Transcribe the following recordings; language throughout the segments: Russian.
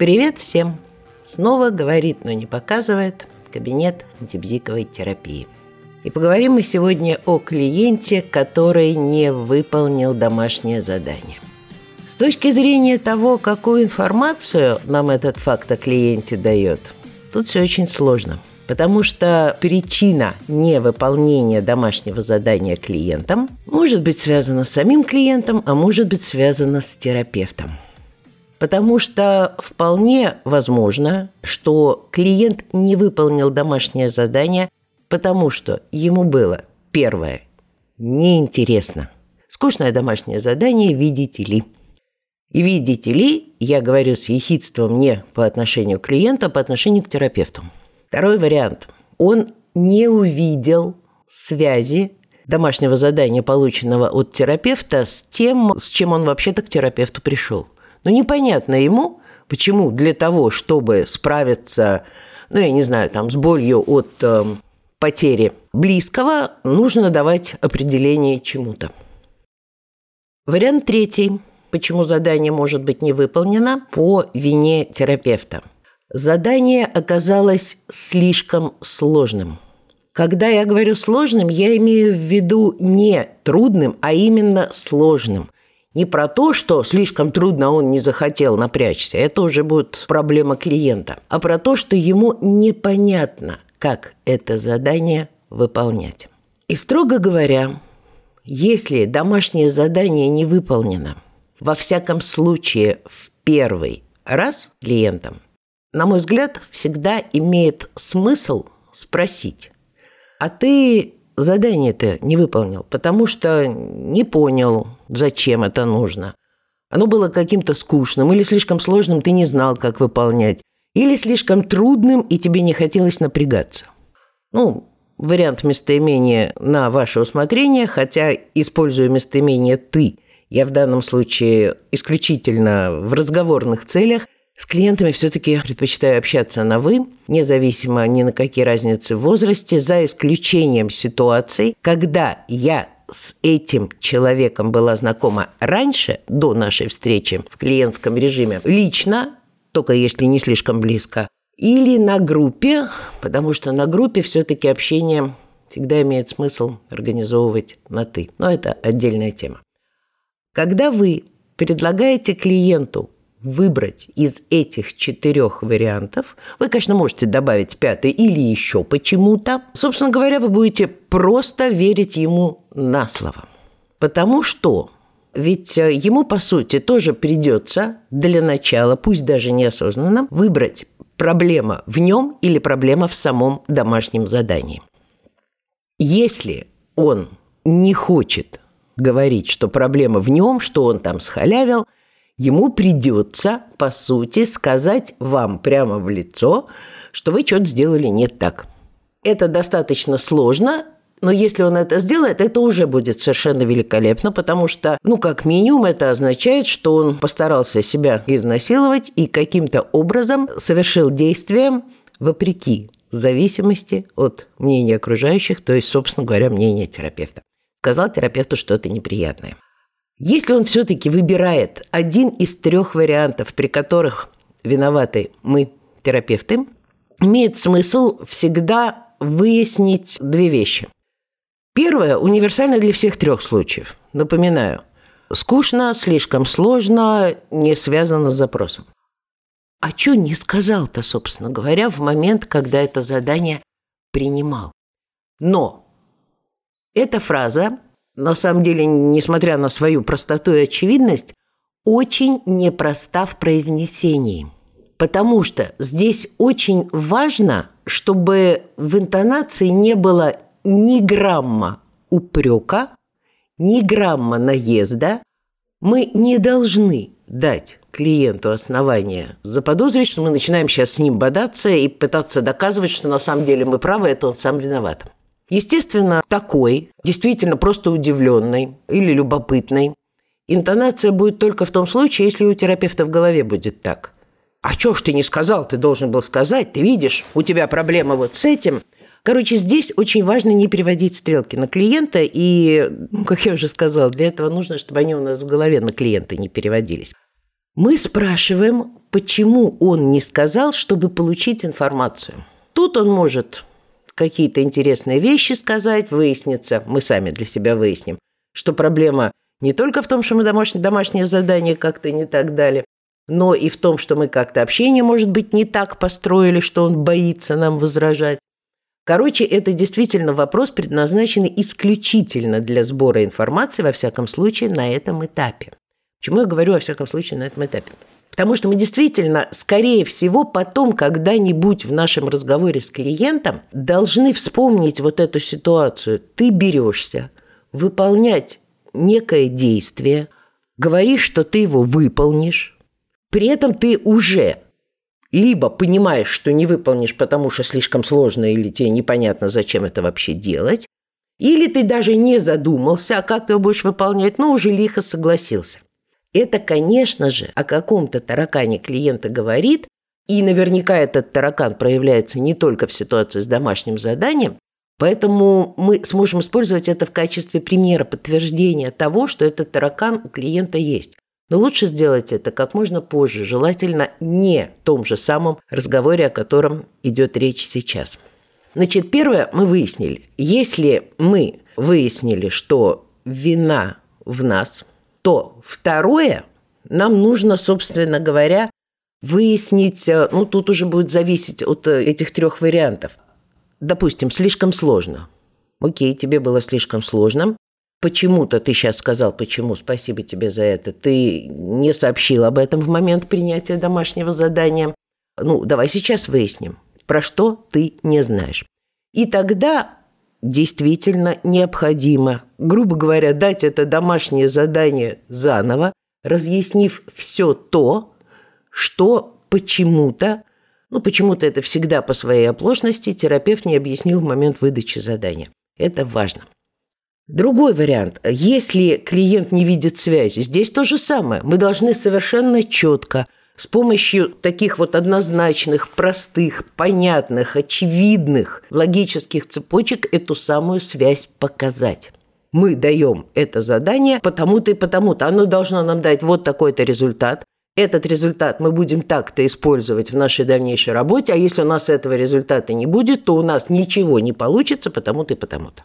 Привет всем! Снова говорит, но не показывает кабинет антибзиковой терапии. И поговорим мы сегодня о клиенте, который не выполнил домашнее задание. С точки зрения того, какую информацию нам этот факт о клиенте дает, тут все очень сложно – Потому что причина невыполнения домашнего задания клиентом может быть связана с самим клиентом, а может быть связана с терапевтом. Потому что вполне возможно, что клиент не выполнил домашнее задание, потому что ему было, первое, неинтересно. Скучное домашнее задание, видите ли. И видите ли, я говорю с ехидством не по отношению к клиенту, а по отношению к терапевту – Второй вариант. Он не увидел связи домашнего задания, полученного от терапевта, с тем, с чем он вообще-то к терапевту пришел. Но непонятно ему, почему для того, чтобы справиться, ну, я не знаю, там, с болью от э, потери близкого, нужно давать определение чему-то. Вариант третий. Почему задание может быть не выполнено? По вине терапевта – Задание оказалось слишком сложным. Когда я говорю сложным, я имею в виду не трудным, а именно сложным. Не про то, что слишком трудно он не захотел напрячься, это уже будет проблема клиента, а про то, что ему непонятно, как это задание выполнять. И строго говоря, если домашнее задание не выполнено, во всяком случае в первый раз клиентом – на мой взгляд, всегда имеет смысл спросить, а ты задание-то не выполнил, потому что не понял, зачем это нужно. Оно было каким-то скучным или слишком сложным, ты не знал, как выполнять, или слишком трудным, и тебе не хотелось напрягаться. Ну, вариант местоимения на ваше усмотрение, хотя использую местоимение «ты», я в данном случае исключительно в разговорных целях – с клиентами все-таки предпочитаю общаться на «вы», независимо ни на какие разницы в возрасте, за исключением ситуаций, когда я с этим человеком была знакома раньше, до нашей встречи в клиентском режиме, лично, только если не слишком близко, или на группе, потому что на группе все-таки общение всегда имеет смысл организовывать на «ты». Но это отдельная тема. Когда вы предлагаете клиенту выбрать из этих четырех вариантов. Вы, конечно, можете добавить пятый или еще почему-то. Собственно говоря, вы будете просто верить ему на слово. Потому что ведь э, ему, по сути, тоже придется для начала, пусть даже неосознанно, выбрать проблема в нем или проблема в самом домашнем задании. Если он не хочет говорить, что проблема в нем, что он там схалявил – ему придется, по сути, сказать вам прямо в лицо, что вы что-то сделали не так. Это достаточно сложно, но если он это сделает, это уже будет совершенно великолепно, потому что, ну, как минимум, это означает, что он постарался себя изнасиловать и каким-то образом совершил действие вопреки зависимости от мнения окружающих, то есть, собственно говоря, мнения терапевта. Сказал терапевту что-то неприятное. Если он все-таки выбирает один из трех вариантов, при которых виноваты мы, терапевты, имеет смысл всегда выяснить две вещи. Первое универсально для всех трех случаев. Напоминаю, скучно, слишком сложно, не связано с запросом. А что не сказал-то, собственно говоря, в момент, когда это задание принимал? Но эта фраза на самом деле, несмотря на свою простоту и очевидность, очень непроста в произнесении. Потому что здесь очень важно, чтобы в интонации не было ни грамма упрека, ни грамма наезда. Мы не должны дать клиенту основания заподозрить, что мы начинаем сейчас с ним бодаться и пытаться доказывать, что на самом деле мы правы, это он сам виноват. Естественно, такой, действительно просто удивленный или любопытный, интонация будет только в том случае, если у терапевта в голове будет так. «А чё ж ты не сказал? Ты должен был сказать. Ты видишь, у тебя проблема вот с этим». Короче, здесь очень важно не переводить стрелки на клиента, и, ну, как я уже сказала, для этого нужно, чтобы они у нас в голове на клиента не переводились. Мы спрашиваем, почему он не сказал, чтобы получить информацию. Тут он может какие-то интересные вещи сказать, выяснится, мы сами для себя выясним, что проблема не только в том, что мы домашнее, домашнее задание как-то не так дали, но и в том, что мы как-то общение, может быть, не так построили, что он боится нам возражать. Короче, это действительно вопрос, предназначенный исключительно для сбора информации, во всяком случае, на этом этапе. Почему я говорю, во всяком случае, на этом этапе? Потому что мы действительно, скорее всего, потом когда-нибудь в нашем разговоре с клиентом должны вспомнить вот эту ситуацию. Ты берешься выполнять некое действие, говоришь, что ты его выполнишь, при этом ты уже либо понимаешь, что не выполнишь, потому что слишком сложно или тебе непонятно, зачем это вообще делать, или ты даже не задумался, а как ты его будешь выполнять, но уже лихо согласился. Это, конечно же, о каком-то таракане клиента говорит, и наверняка этот таракан проявляется не только в ситуации с домашним заданием, поэтому мы сможем использовать это в качестве примера подтверждения того, что этот таракан у клиента есть. Но лучше сделать это как можно позже, желательно не в том же самом разговоре, о котором идет речь сейчас. Значит, первое мы выяснили. Если мы выяснили, что вина в нас, то второе, нам нужно, собственно говоря, выяснить, э, ну тут уже будет зависеть от э, этих трех вариантов. Допустим, слишком сложно. Окей, тебе было слишком сложно. Почему-то ты сейчас сказал, почему, спасибо тебе за это. Ты не сообщил об этом в момент принятия домашнего задания. Ну, давай сейчас выясним, про что ты не знаешь. И тогда действительно необходимо, грубо говоря, дать это домашнее задание заново, разъяснив все то, что почему-то, ну почему-то это всегда по своей оплошности, терапевт не объяснил в момент выдачи задания. Это важно. Другой вариант. Если клиент не видит связи, здесь то же самое. Мы должны совершенно четко – с помощью таких вот однозначных, простых, понятных, очевидных логических цепочек эту самую связь показать. Мы даем это задание потому-то и потому-то. Оно должно нам дать вот такой-то результат. Этот результат мы будем так-то использовать в нашей дальнейшей работе, а если у нас этого результата не будет, то у нас ничего не получится потому-то и потому-то.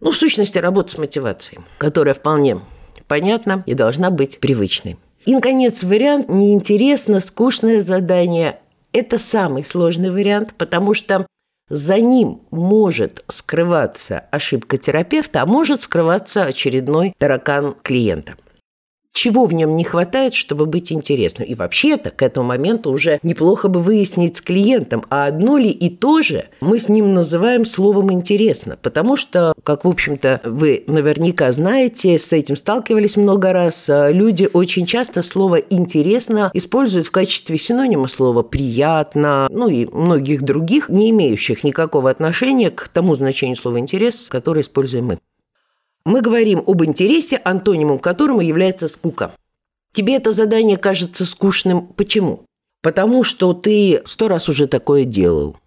Ну, в сущности, работа с мотивацией, которая вполне понятна и должна быть привычной. И, наконец, вариант неинтересно, скучное задание. Это самый сложный вариант, потому что за ним может скрываться ошибка терапевта, а может скрываться очередной таракан клиента – чего в нем не хватает, чтобы быть интересным. И вообще-то к этому моменту уже неплохо бы выяснить с клиентом, а одно ли и то же мы с ним называем словом «интересно». Потому что, как, в общем-то, вы наверняка знаете, с этим сталкивались много раз, а люди очень часто слово «интересно» используют в качестве синонима слова «приятно», ну и многих других, не имеющих никакого отношения к тому значению слова «интерес», которое используем мы. Мы говорим об интересе, антонимом которому является скука. Тебе это задание кажется скучным. Почему? Потому что ты сто раз уже такое делал,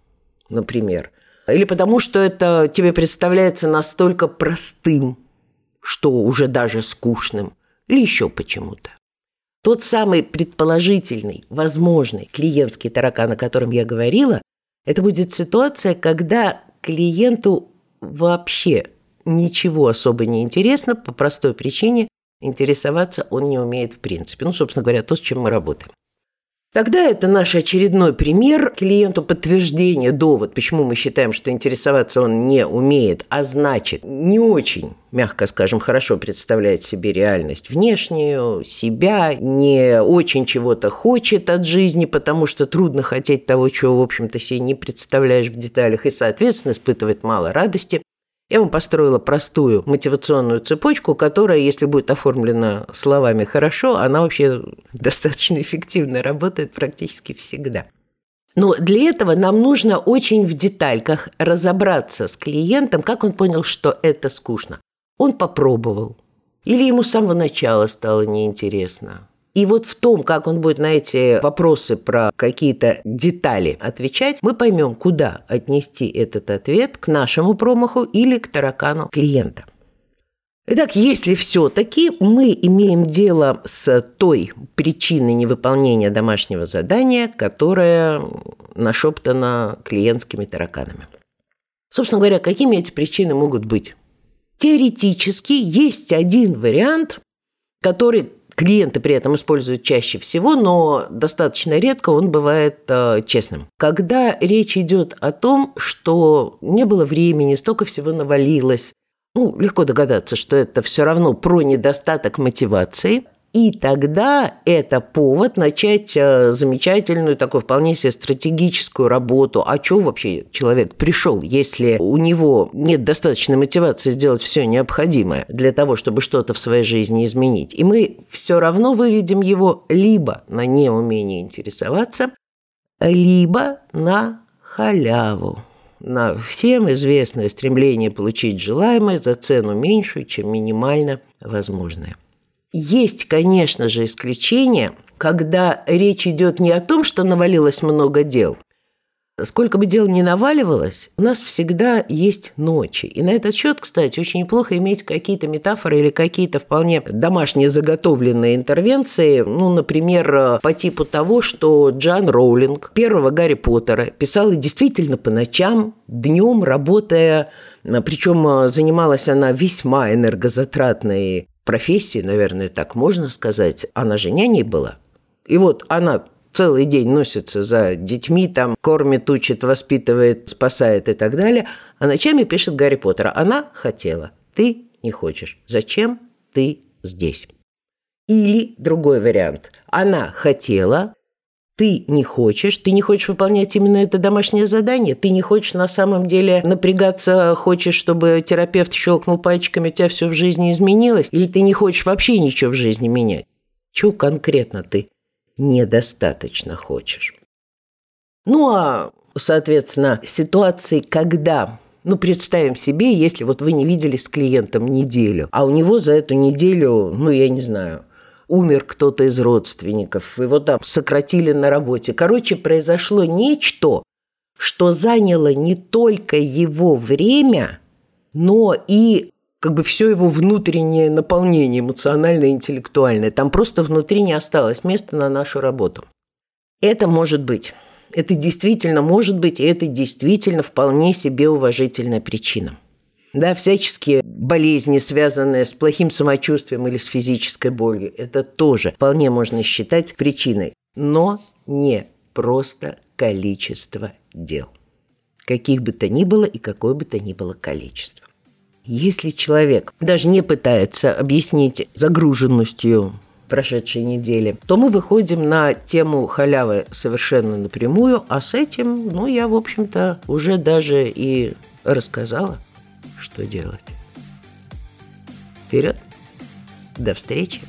например. Или потому что это тебе представляется настолько простым, что уже даже скучным. Или еще почему-то. Тот самый предположительный, возможный клиентский таракан, о котором я говорила, это будет ситуация, когда клиенту вообще ничего особо не интересно по простой причине интересоваться он не умеет в принципе. Ну, собственно говоря, то, с чем мы работаем. Тогда это наш очередной пример клиенту подтверждения, довод, почему мы считаем, что интересоваться он не умеет, а значит, не очень, мягко скажем, хорошо представляет себе реальность внешнюю, себя, не очень чего-то хочет от жизни, потому что трудно хотеть того, чего, в общем-то, себе не представляешь в деталях, и, соответственно, испытывает мало радости. Я вам построила простую мотивационную цепочку, которая, если будет оформлена словами хорошо, она вообще достаточно эффективно работает практически всегда. Но для этого нам нужно очень в детальках разобраться с клиентом, как он понял, что это скучно. Он попробовал. Или ему с самого начала стало неинтересно. И вот в том, как он будет на эти вопросы про какие-то детали отвечать, мы поймем, куда отнести этот ответ к нашему промаху или к таракану клиента. Итак, если все-таки мы имеем дело с той причиной невыполнения домашнего задания, которая нашептана клиентскими тараканами. Собственно говоря, какими эти причины могут быть? Теоретически есть один вариант, который клиенты при этом используют чаще всего, но достаточно редко он бывает э, честным. Когда речь идет о том, что не было времени, столько всего навалилось, ну, легко догадаться, что это все равно про недостаток мотивации. И тогда это повод начать э, замечательную, такую вполне себе стратегическую работу. А что вообще человек пришел, если у него нет достаточной мотивации сделать все необходимое для того, чтобы что-то в своей жизни изменить? И мы все равно выведем его либо на неумение интересоваться, либо на халяву на всем известное стремление получить желаемое за цену меньшую, чем минимально возможное. Есть, конечно же, исключения, когда речь идет не о том, что навалилось много дел, Сколько бы дел ни наваливалось, у нас всегда есть ночи. И на этот счет, кстати, очень неплохо иметь какие-то метафоры или какие-то вполне домашние заготовленные интервенции. Ну, например, по типу того, что Джан Роулинг первого Гарри Поттера писала действительно по ночам, днем, работая причем занималась она весьма энергозатратной профессией, наверное, так можно сказать. Она же няней была. И вот она целый день носится за детьми, там кормит, учит, воспитывает, спасает и так далее, а ночами пишет Гарри Поттера. Она хотела, ты не хочешь. Зачем ты здесь? Или другой вариант. Она хотела, ты не хочешь, ты не хочешь выполнять именно это домашнее задание, ты не хочешь на самом деле напрягаться, хочешь, чтобы терапевт щелкнул пальчиками, у тебя все в жизни изменилось, или ты не хочешь вообще ничего в жизни менять. Чего конкретно ты недостаточно хочешь. Ну а, соответственно, ситуации, когда ну, представим себе, если вот вы не виделись с клиентом неделю, а у него за эту неделю, ну, я не знаю, умер кто-то из родственников, его там сократили на работе. Короче, произошло нечто, что заняло не только его время, но и как бы все его внутреннее наполнение эмоциональное, интеллектуальное. Там просто внутри не осталось места на нашу работу. Это может быть. Это действительно может быть, и это действительно вполне себе уважительная причина. Да, всяческие болезни, связанные с плохим самочувствием или с физической болью, это тоже вполне можно считать причиной. Но не просто количество дел. Каких бы то ни было и какое бы то ни было количество. Если человек даже не пытается объяснить загруженностью прошедшей недели, то мы выходим на тему халявы совершенно напрямую, а с этим, ну, я, в общем-то, уже даже и рассказала, что делать. Вперед! До встречи!